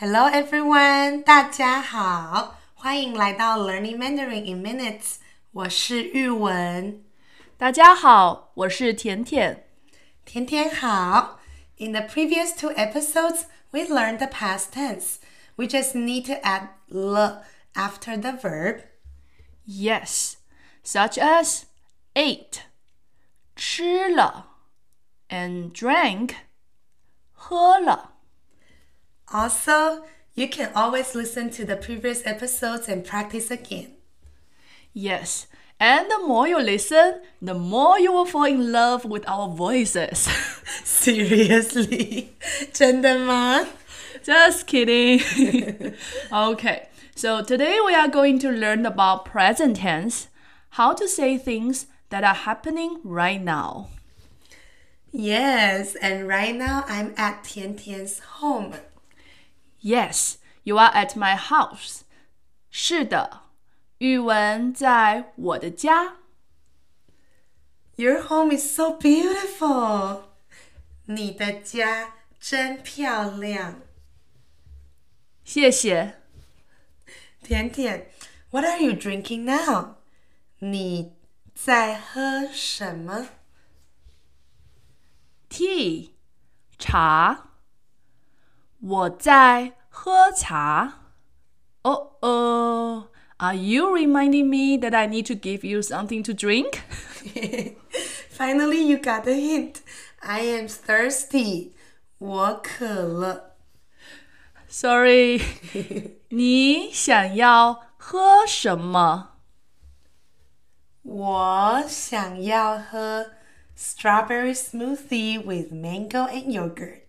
Hello everyone，大家好，欢迎来到 Learning Mandarin in Minutes，我是玉文。大家好，我是甜甜。甜甜好。In the previous two episodes, we learned the past tense. We just need to add 了 after the verb. Yes, such as ate, 吃了 and drank, 喝了。Also, you can always listen to the previous episodes and practice again. Yes, and the more you listen, the more you will fall in love with our voices. Seriously? 真的吗? Just kidding. okay, so today we are going to learn about present tense, how to say things that are happening right now. Yes, and right now I'm at Tian Tian's home. Yes, you are at my house. 是的，语文在我的家。Your home is so beautiful. 你的家真漂亮。谢谢。甜甜，What are you drinking now？你在喝什么？Tea，茶。 我在喝茶。Oh oh, are you reminding me that I need to give you something to drink? Finally, you got the hint. I am thirsty. 我渴了。Sorry，你想要喝什么？我想要喝 strawberry smoothie with mango and yogurt.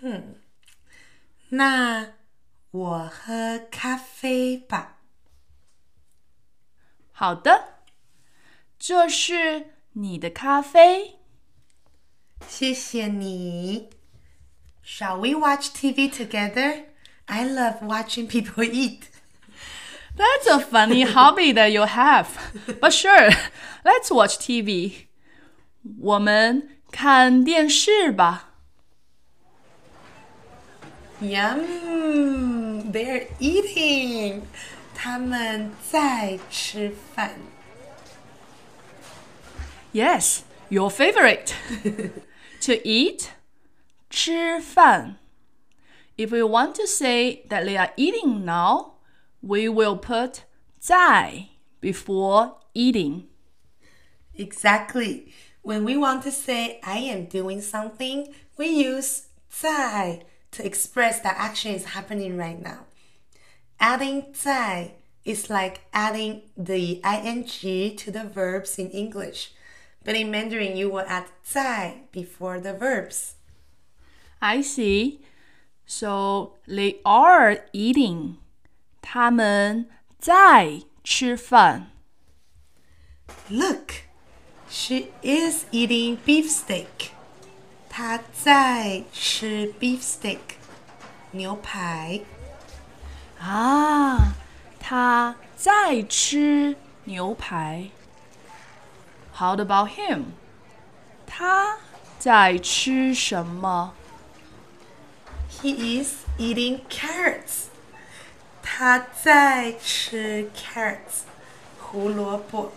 嗯，那我喝咖啡吧。好的，这是你的咖啡。谢谢你。Shall we watch TV together? I love watching people eat. That's a funny hobby that you have. But sure, let's watch TV. 我们看电视吧。 Yum! They're eating. 他们在吃饭。Yes, your favorite. to eat, 吃饭. If we want to say that they are eating now, we will put 在 before eating. Exactly. When we want to say I am doing something, we use 在 to express that action is happening right now. Adding 在 is like adding the ing to the verbs in English. But in Mandarin, you will add 在 before the verbs. I see. So they are eating. 他们在吃饭. Look, she is eating beef steak. 他在吃 beef steak 牛排啊，他在吃牛排。How about him？他在吃什么？He is eating carrots。他在吃 carrots，胡萝卜。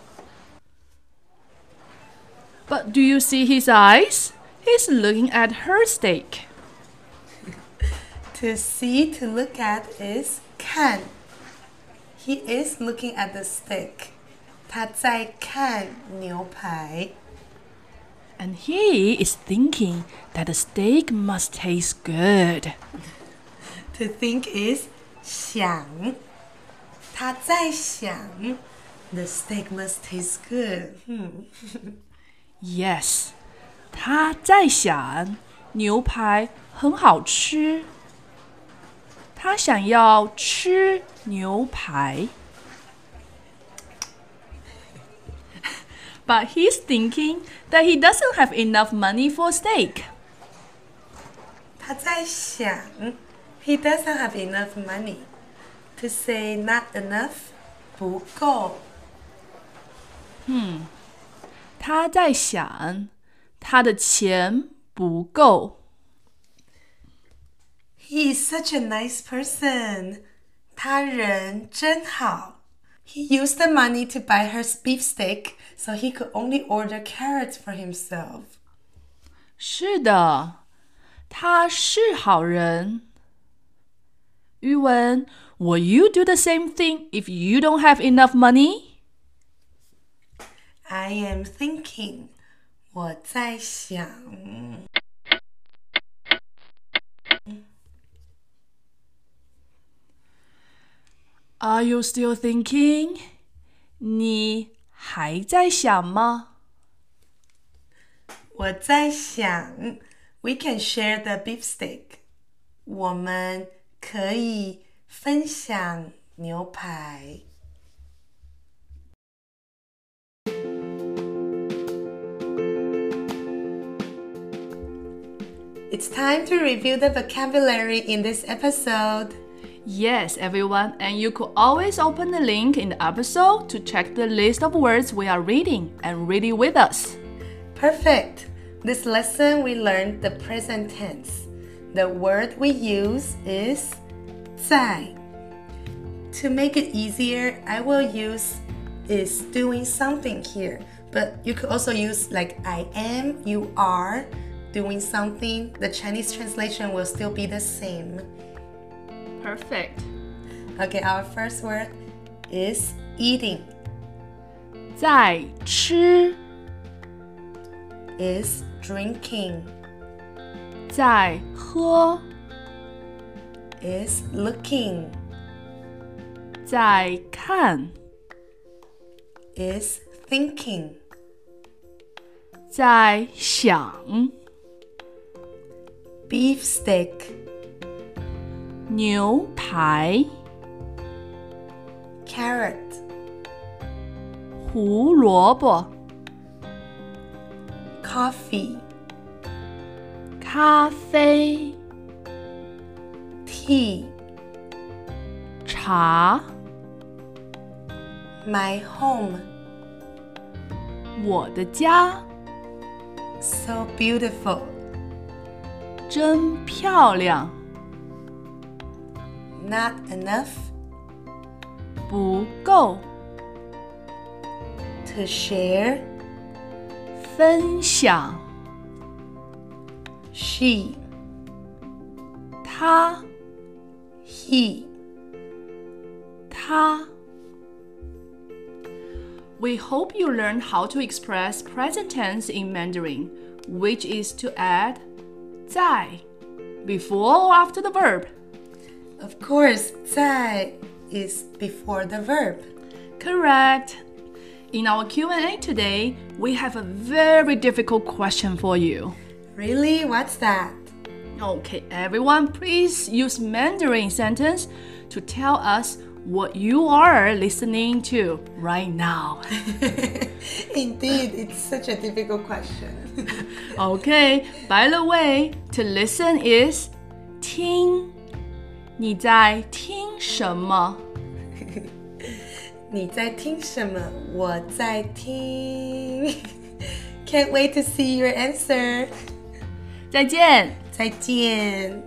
But do you see his eyes? is looking at her steak. to see, to look at is 看. He is looking at the steak. 他在看牛排。And he is thinking that the steak must taste good. to think is 他在想. the steak must taste good. Hmm. yes. 他在想牛排很好吃。 他想要吃牛排。But he's thinking that he doesn't have enough money for steak. 他在想，he doesn't have enough money to say not enough 不够。他在想， 他的钱不够。 He is such a nice person. 他人真好。He used the money to buy her beefsteak, so he could only order carrots for himself. 是的，他是好人。语文，Will you do the same thing if you don't have enough money? I am thinking. 我在想。Are you still thinking? 你还在想吗？我在想，we can share the beefsteak。我们可以分享牛排。It's time to review the vocabulary in this episode. Yes, everyone, and you could always open the link in the episode to check the list of words we are reading and read it with us. Perfect. This lesson we learned the present tense. The word we use is 在. To make it easier, I will use is doing something here. But you could also use like I am, you are doing something. The Chinese translation will still be the same. Perfect. Okay, our first word is eating. 在吃， Is drinking. 在喝， Is looking. 在看， Is thinking. 在想。 Beefsteak. 牛排、 Carrot. 胡萝卜、 Coffee. 咖啡、 Tea. 茶、 My home. 我的家 So beautiful. 真漂亮， Not enough 不够 to share. 分享。 She. 他、 He. 他。We hope you learned how to express present tense in Mandarin, which is to add 在 before or after the verb. Of course, 在 is before the verb. Correct. In our Q&A today, we have a very difficult question for you. Really? What's that? Okay, everyone, please use Mandarin sentence to tell us what you are listening to right now. Indeed, it's such a difficult question. Okay, by the way, to listen is 听。你在听什么？你在听什么？我在听。Can't wait to see your answer. 再见。再见。